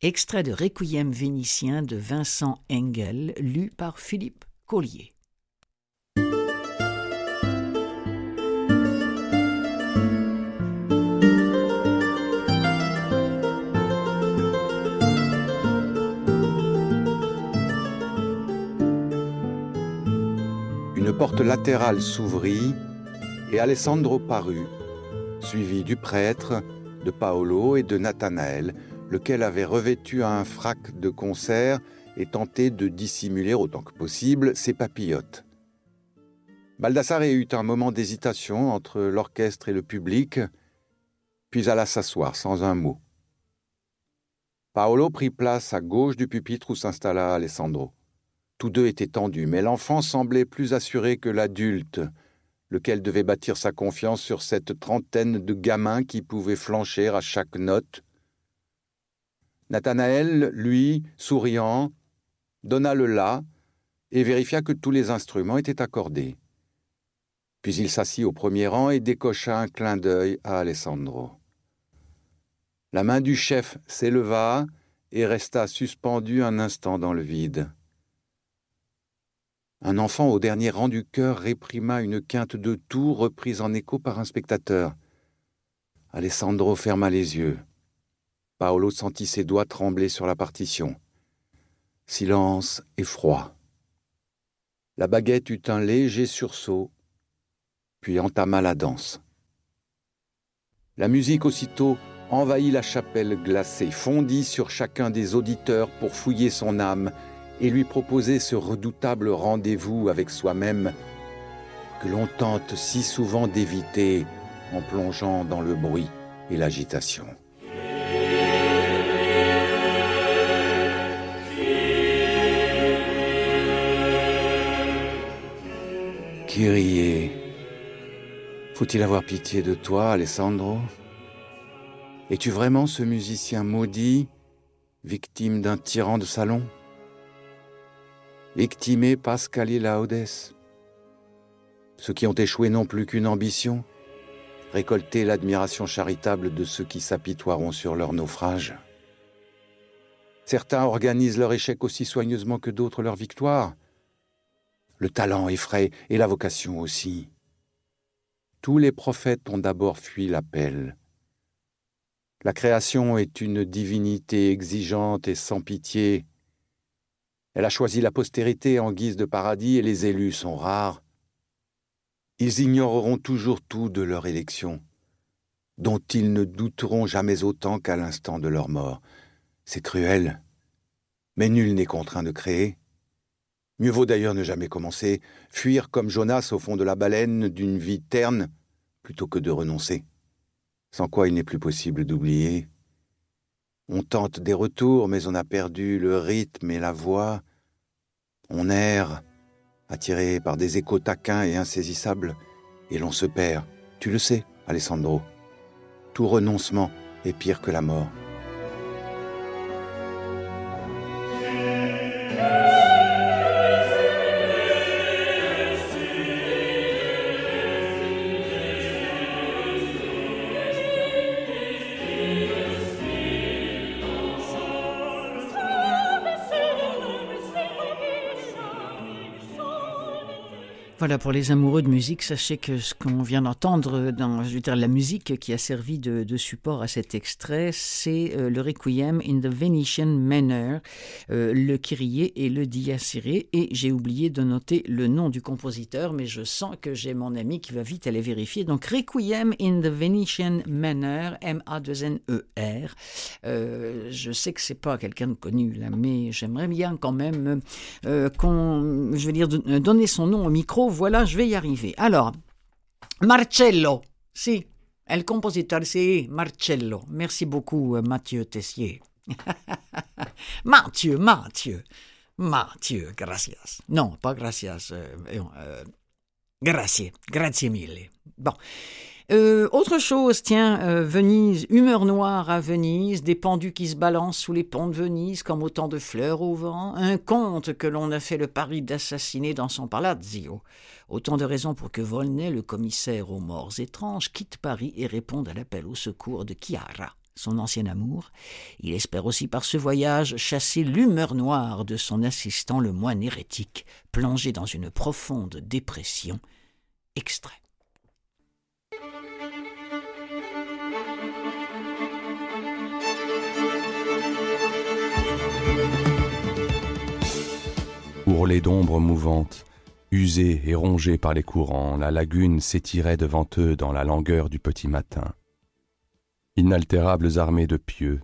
Extrait de Requiem vénitien de Vincent Engel, lu par Philippe Collier. Porte latérale s'ouvrit et Alessandro parut, suivi du prêtre, de Paolo et de Nathanaël, lequel avait revêtu un frac de concert et tenté de dissimuler autant que possible ses papillotes. Baldassare eut un moment d'hésitation entre l'orchestre et le public, puis alla s'asseoir sans un mot. Paolo prit place à gauche du pupitre où s'installa Alessandro. Tous deux étaient tendus, mais l'enfant semblait plus assuré que l'adulte, lequel devait bâtir sa confiance sur cette trentaine de gamins qui pouvaient flancher à chaque note. Nathanaël, lui, souriant, donna le la et vérifia que tous les instruments étaient accordés. Puis il s'assit au premier rang et décocha un clin d'œil à Alessandro. La main du chef s'éleva et resta suspendue un instant dans le vide. Un enfant au dernier rang du chœur réprima une quinte de toux reprise en écho par un spectateur. Alessandro ferma les yeux. Paolo sentit ses doigts trembler sur la partition. Silence et froid. La baguette eut un léger sursaut, puis entama la danse. La musique aussitôt envahit la chapelle glacée, fondit sur chacun des auditeurs pour fouiller son âme et lui proposer ce redoutable rendez-vous avec soi-même que l'on tente si souvent d'éviter en plongeant dans le bruit et l'agitation. Kyrie, faut-il avoir pitié de toi, Alessandro? Es-tu vraiment ce musicien maudit, victime d'un tyran de salon? Ectimé Pascali Laudes. Ceux qui ont échoué n'ont plus qu'une ambition, récolter l'admiration charitable de ceux qui s'apitoieront sur leur naufrage. Certains organisent leur échec aussi soigneusement que d'autres leur victoire. Le talent effraie et la vocation aussi. Tous les prophètes ont d'abord fui l'appel. La création est une divinité exigeante et sans pitié. Elle a choisi la postérité en guise de paradis et les élus sont rares. Ils ignoreront toujours tout de leur élection, dont ils ne douteront jamais autant qu'à l'instant de leur mort. C'est cruel, mais nul n'est contraint de créer. Mieux vaut d'ailleurs ne jamais commencer, fuir comme Jonas au fond de la baleine d'une vie terne, plutôt que de renoncer sans quoi il n'est plus possible d'oublier. On tente des retours, mais on a perdu le rythme et la voix. On erre, attiré par des échos taquins et insaisissables, et l'on se perd. Tu le sais, Alessandro. Tout renoncement est pire que la mort. Voilà, pour les amoureux de musique, sachez que ce qu'on vient d'entendre dans je veux dire, la musique qui a servi de, support à cet extrait, c'est euh, le Requiem in the Venetian Manner, euh, le Kyrie et le Dies Irae. Et j'ai oublié de noter le nom du compositeur, mais je sens que j'ai mon ami qui va vite aller vérifier. Donc Requiem in the Venetian Manner, M-A-2-N-E-R. Euh, je sais que c'est pas quelqu'un de connu là, mais j'aimerais bien quand même qu'on, je veux dire, donner son nom au micro voilà, je vais y arriver. Alors, Marcello, si, le compositeur, c'est Marcello. Merci beaucoup, euh, Mathieu Tessier. [LAUGHS] Mathieu, Mathieu, Mathieu, gracias. Non, pas gracias. Euh, euh, grazie, grazie mille. Bon. Euh, autre chose, tiens, euh, Venise, humeur noire à Venise, des pendus qui se balancent sous les ponts de Venise comme autant de fleurs au vent, un comte que l'on a fait le pari d'assassiner dans son palazzo. Autant de raisons pour que Volney, le commissaire aux morts étranges, quitte Paris et réponde à l'appel au secours de Chiara, son ancien amour. Il espère aussi par ce voyage chasser l'humeur noire de son assistant le moine hérétique, plongé dans une profonde dépression. Extrait. D'ombres mouvantes, usée et rongée par les courants, la lagune s'étirait devant eux dans la langueur du petit matin. Inaltérables armées de pieux,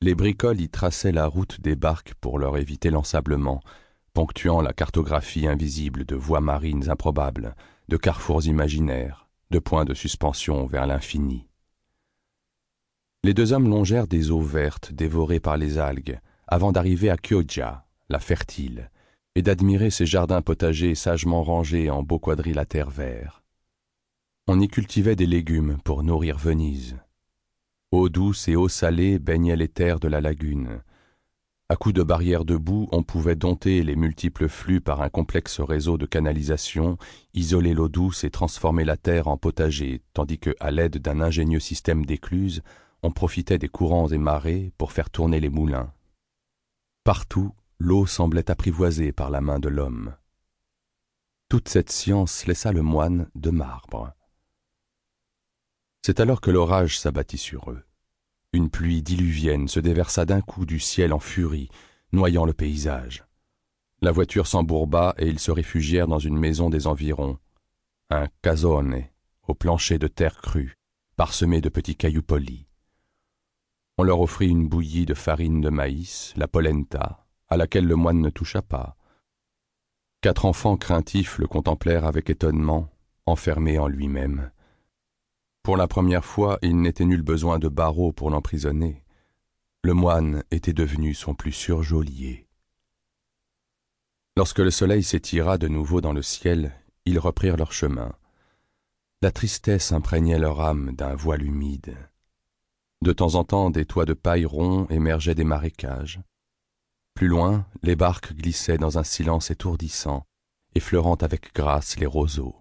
les bricoles y traçaient la route des barques pour leur éviter l'ensablement, ponctuant la cartographie invisible de voies marines improbables, de carrefours imaginaires, de points de suspension vers l'infini. Les deux hommes longèrent des eaux vertes dévorées par les algues, avant d'arriver à Chioggia, la fertile, et d'admirer ces jardins potagers sagement rangés en beaux quadrilatères verts. On y cultivait des légumes pour nourrir Venise. Eau douce et eau salée baignaient les terres de la lagune. À coups de barrières de boue, on pouvait dompter les multiples flux par un complexe réseau de canalisation, isoler l'eau douce et transformer la terre en potager, tandis que, à l'aide d'un ingénieux système d'écluses, on profitait des courants et marées pour faire tourner les moulins. Partout, l'eau semblait apprivoisée par la main de l'homme. Toute cette science laissa le moine de marbre. C'est alors que l'orage s'abattit sur eux. Une pluie diluvienne se déversa d'un coup du ciel en furie, noyant le paysage. La voiture s'embourba et ils se réfugièrent dans une maison des environs, un casone, au plancher de terre crue, parsemé de petits cailloux polis. On leur offrit une bouillie de farine de maïs, la polenta, à laquelle le moine ne toucha pas. Quatre enfants craintifs le contemplèrent avec étonnement, enfermé en lui-même. Pour la première fois, il n'était nul besoin de barreaux pour l'emprisonner. Le moine était devenu son plus sûr geôlier. Lorsque le soleil s'étira de nouveau dans le ciel, ils reprirent leur chemin. La tristesse imprégnait leur âme d'un voile humide. De temps en temps, des toits de paille ronds émergeaient des marécages. Plus loin, les barques glissaient dans un silence étourdissant, effleurant avec grâce les roseaux.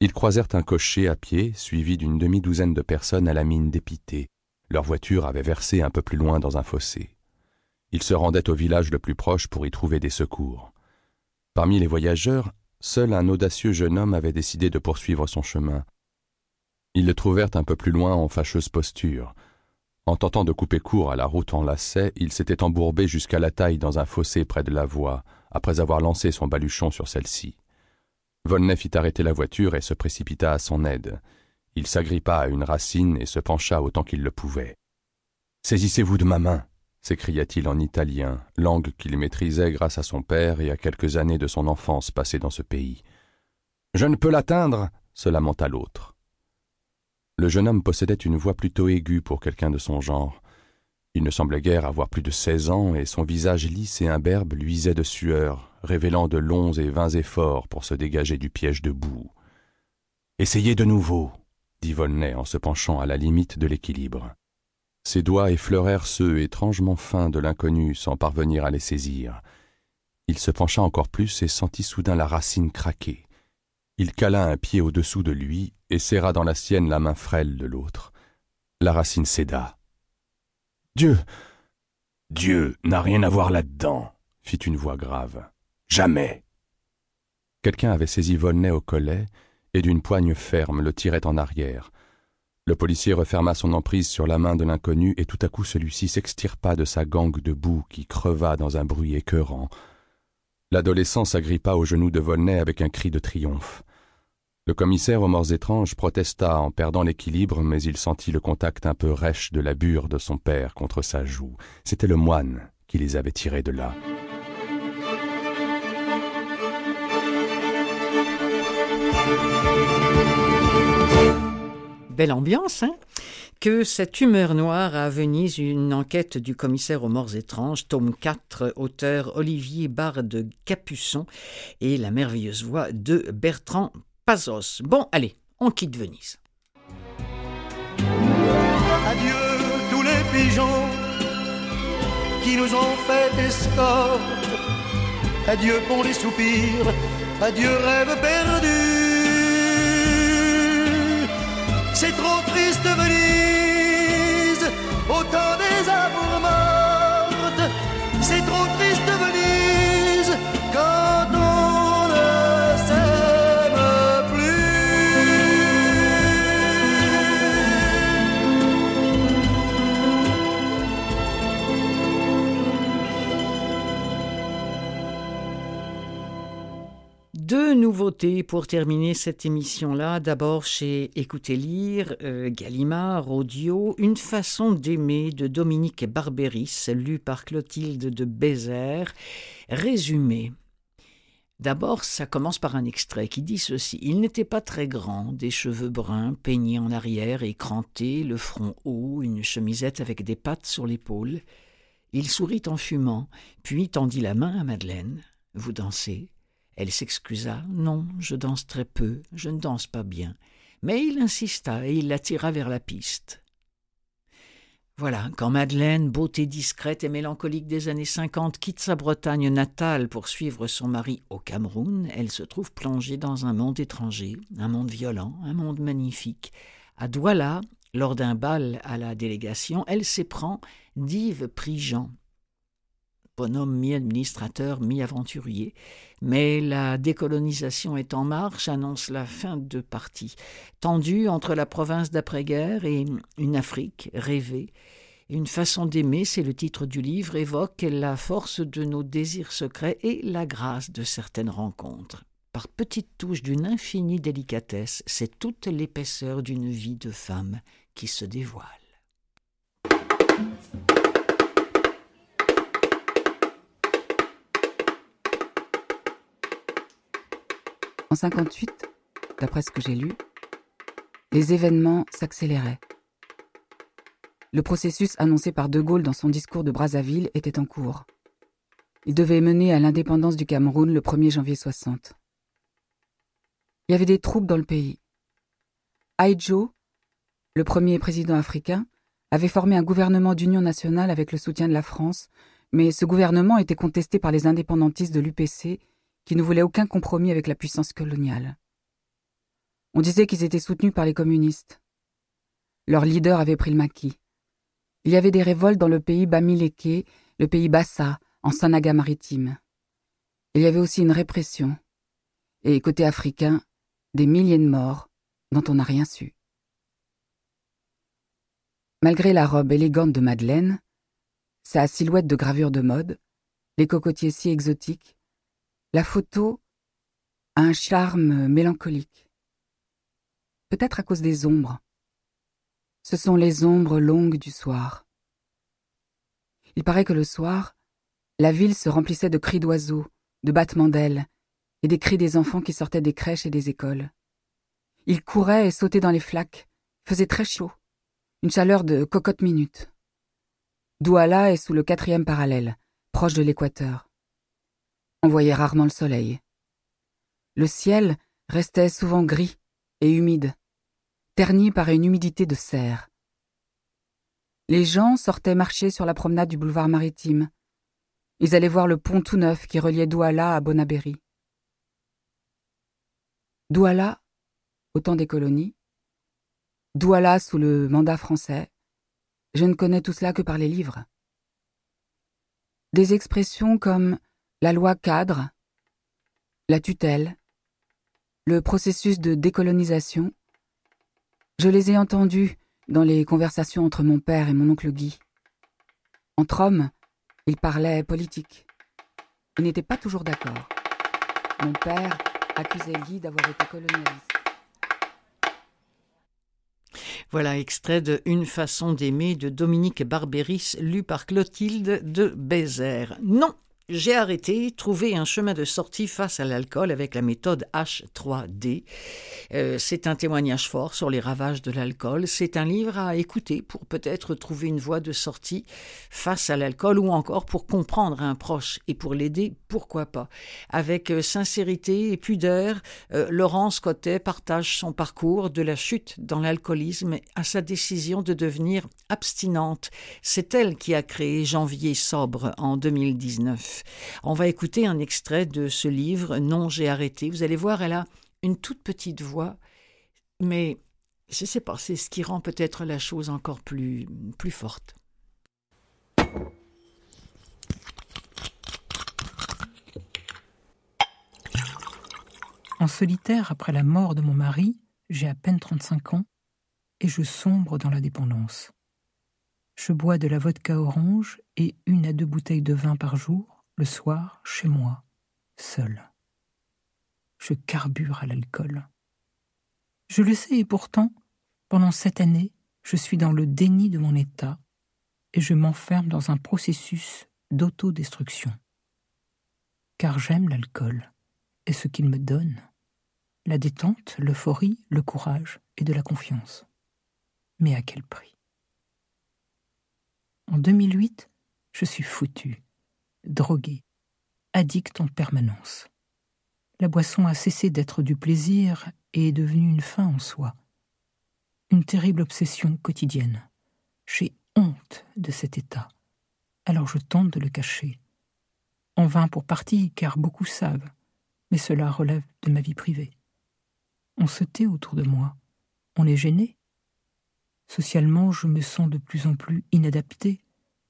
Ils croisèrent un cocher à pied, suivi d'une demi-douzaine de personnes à la mine dépitée. Leur voiture avait versé un peu plus loin dans un fossé. Ils se rendaient au village le plus proche pour y trouver des secours. Parmi les voyageurs, seul un audacieux jeune homme avait décidé de poursuivre son chemin. Ils le trouvèrent un peu plus loin en fâcheuse posture. En tentant de couper court à la route en lacet, il s'était embourbé jusqu'à la taille dans un fossé près de la voie, après avoir lancé son baluchon sur celle-ci. Volney fit arrêter la voiture et se précipita à son aide. Il s'agrippa à une racine et se pencha autant qu'il le pouvait. Saisissez-vous de ma main, s'écria-t-il en italien, langue qu'il maîtrisait grâce à son père et à quelques années de son enfance passées dans ce pays. Je ne peux l'atteindre, se lamenta l'autre. Le jeune homme possédait une voix plutôt aiguë pour quelqu'un de son genre. Il ne semblait guère avoir plus de seize ans, et son visage lisse et imberbe luisait de sueur, révélant de longs et vains efforts pour se dégager du piège de boue. Essayez de nouveau, dit Volney en se penchant à la limite de l'équilibre. Ses doigts effleurèrent ceux étrangement fins de l'inconnu sans parvenir à les saisir. Il se pencha encore plus et sentit soudain la racine craquer. Il cala un pied au-dessous de lui et serra dans la sienne la main frêle de l'autre. La racine céda. Dieu Dieu n'a rien à voir là-dedans, fit une voix grave. Jamais. Quelqu'un avait saisi Volney au collet et d'une poigne ferme le tirait en arrière. Le policier referma son emprise sur la main de l'inconnu et tout à coup celui-ci s'extirpa de sa gangue de boue qui creva dans un bruit écœurant. L'adolescent s'agrippa aux genoux de Volney avec un cri de triomphe. Le commissaire aux morts étranges protesta en perdant l'équilibre, mais il sentit le contact un peu rêche de la bure de son père contre sa joue. C'était le moine qui les avait tirés de là. Belle ambiance, hein? Que cette humeur noire à Venise une enquête du commissaire aux morts étranges, tome 4, auteur Olivier Barde Capuçon et la merveilleuse voix de Bertrand Bon, allez, on quitte Venise. Adieu tous les pigeons qui nous ont fait escorte. Adieu pour les soupirs, adieu rêve perdu. Pour terminer cette émission-là. D'abord chez Écoutez Lire, euh, Gallimard, Audio, Une façon d'aimer de Dominique Barberis, lu par Clotilde de Bézère. Résumé. D'abord, ça commence par un extrait qui dit ceci. Il n'était pas très grand, des cheveux bruns, peignés en arrière, écrantés, le front haut, une chemisette avec des pattes sur l'épaule. Il sourit en fumant, puis tendit la main à Madeleine. Vous dansez? Elle s'excusa. Non, je danse très peu, je ne danse pas bien. Mais il insista et il l'attira vers la piste. Voilà, quand Madeleine, beauté discrète et mélancolique des années cinquante, quitte sa Bretagne natale pour suivre son mari au Cameroun, elle se trouve plongée dans un monde étranger, un monde violent, un monde magnifique. À Douala, lors d'un bal à la délégation, elle s'éprend d'Yves Prigent, bonhomme mi-administrateur, mi-aventurier. Mais la décolonisation est en marche, annonce la fin de partie. Tendue entre la province d'après-guerre et une Afrique rêvée. Une façon d'aimer, c'est le titre du livre, évoque la force de nos désirs secrets et la grâce de certaines rencontres. Par petites touches d'une infinie délicatesse, c'est toute l'épaisseur d'une vie de femme qui se dévoile. En 58, d'après ce que j'ai lu, les événements s'accéléraient. Le processus annoncé par De Gaulle dans son discours de Brazzaville était en cours. Il devait mener à l'indépendance du Cameroun le 1er janvier 60. Il y avait des troupes dans le pays. Aïdjo, le premier président africain, avait formé un gouvernement d'union nationale avec le soutien de la France, mais ce gouvernement était contesté par les indépendantistes de l'UPC qui ne voulaient aucun compromis avec la puissance coloniale. On disait qu'ils étaient soutenus par les communistes. Leur leader avait pris le maquis. Il y avait des révoltes dans le pays Bamileke, le pays Bassa, en Sanaga maritime. Il y avait aussi une répression. Et côté africain, des milliers de morts dont on n'a rien su. Malgré la robe élégante de Madeleine, sa silhouette de gravure de mode, les cocotiers si exotiques, la photo a un charme mélancolique. Peut-être à cause des ombres. Ce sont les ombres longues du soir. Il paraît que le soir, la ville se remplissait de cris d'oiseaux, de battements d'ailes, et des cris des enfants qui sortaient des crèches et des écoles. Ils couraient et sautaient dans les flaques, faisait très chaud, une chaleur de cocotte minute. Douala est sous le quatrième parallèle, proche de l'équateur. On voyait rarement le soleil. Le ciel restait souvent gris et humide, terni par une humidité de serre. Les gens sortaient marcher sur la promenade du boulevard maritime. Ils allaient voir le pont tout neuf qui reliait Douala à Bonaberry. Douala, au temps des colonies, Douala sous le mandat français, je ne connais tout cela que par les livres. Des expressions comme la loi cadre, la tutelle, le processus de décolonisation, je les ai entendus dans les conversations entre mon père et mon oncle Guy. Entre hommes, ils parlaient politique. Ils n'étaient pas toujours d'accord. Mon père accusait Guy d'avoir été colonialiste. Voilà, extrait de Une façon d'aimer de Dominique Barbéris, lu par Clotilde de Bézère. Non, j'ai arrêté, trouvé un chemin de sortie face à l'alcool avec la méthode H3D. Euh, c'est un témoignage fort sur les ravages de l'alcool. C'est un livre à écouter pour peut-être trouver une voie de sortie face à l'alcool ou encore pour comprendre un proche et pour l'aider, pourquoi pas. Avec euh, sincérité et pudeur, euh, Laurence Cotet partage son parcours de la chute dans l'alcoolisme à sa décision de devenir abstinente. C'est elle qui a créé Janvier sobre en 2019. On va écouter un extrait de ce livre, Non, j'ai arrêté. Vous allez voir, elle a une toute petite voix, mais je sais pas, c'est ce qui rend peut-être la chose encore plus, plus forte. En solitaire, après la mort de mon mari, j'ai à peine 35 ans et je sombre dans la dépendance. Je bois de la vodka orange et une à deux bouteilles de vin par jour le soir, chez moi, seul. Je carbure à l'alcool. Je le sais et pourtant, pendant cette année, je suis dans le déni de mon état et je m'enferme dans un processus d'autodestruction. Car j'aime l'alcool et ce qu'il me donne la détente, l'euphorie, le courage et de la confiance. Mais à quel prix? En 2008, je suis foutu drogué, addict en permanence. La boisson a cessé d'être du plaisir et est devenue une fin en soi. Une terrible obsession quotidienne. J'ai honte de cet état. Alors je tente de le cacher. En vain pour partie, car beaucoup savent, mais cela relève de ma vie privée. On se tait autour de moi. On est gêné. Socialement, je me sens de plus en plus inadapté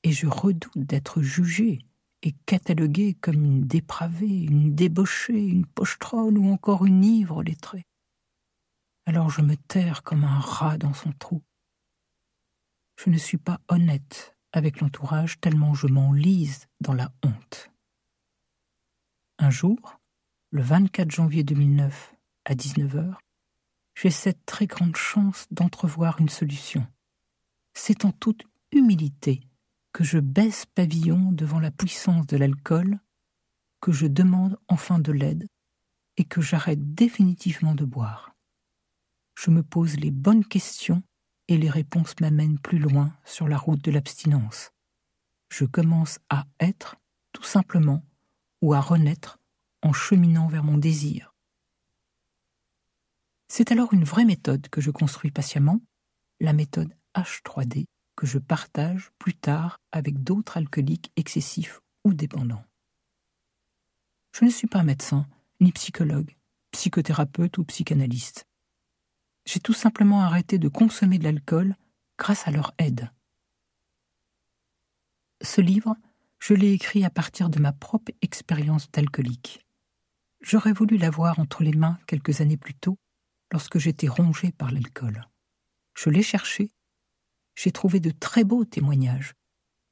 et je redoute d'être jugé est cataloguée comme une dépravée, une débauchée, une pochetronne ou encore une ivre lettrée. Alors je me terre comme un rat dans son trou. Je ne suis pas honnête avec l'entourage tellement je m'enlise dans la honte. Un jour, le 24 janvier 2009, à 19h, j'ai cette très grande chance d'entrevoir une solution. C'est en toute humilité que je baisse pavillon devant la puissance de l'alcool, que je demande enfin de l'aide et que j'arrête définitivement de boire. Je me pose les bonnes questions et les réponses m'amènent plus loin sur la route de l'abstinence. Je commence à être, tout simplement, ou à renaître en cheminant vers mon désir. C'est alors une vraie méthode que je construis patiemment, la méthode H3D que je partage plus tard avec d'autres alcooliques excessifs ou dépendants. Je ne suis pas médecin, ni psychologue, psychothérapeute ou psychanalyste. J'ai tout simplement arrêté de consommer de l'alcool grâce à leur aide. Ce livre, je l'ai écrit à partir de ma propre expérience d'alcoolique. J'aurais voulu l'avoir entre les mains quelques années plus tôt, lorsque j'étais rongé par l'alcool. Je l'ai cherché, j'ai trouvé de très beaux témoignages,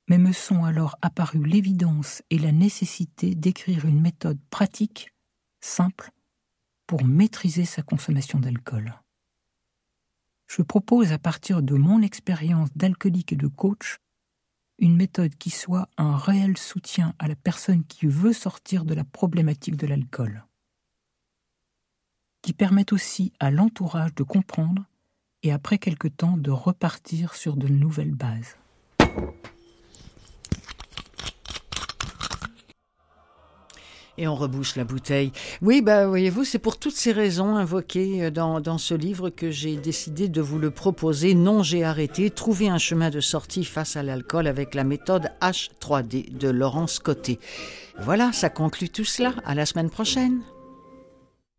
mais me sont alors apparus l'évidence et la nécessité d'écrire une méthode pratique, simple, pour maîtriser sa consommation d'alcool. Je propose à partir de mon expérience d'alcoolique et de coach une méthode qui soit un réel soutien à la personne qui veut sortir de la problématique de l'alcool, qui permette aussi à l'entourage de comprendre et après quelque temps de repartir sur de nouvelles bases. Et on rebouche la bouteille. Oui, bah, voyez-vous, c'est pour toutes ces raisons invoquées euh, dans, dans ce livre que j'ai décidé de vous le proposer. Non, j'ai arrêté. Trouver un chemin de sortie face à l'alcool avec la méthode H3D de Laurence Côté. Voilà, ça conclut tout cela. À la semaine prochaine.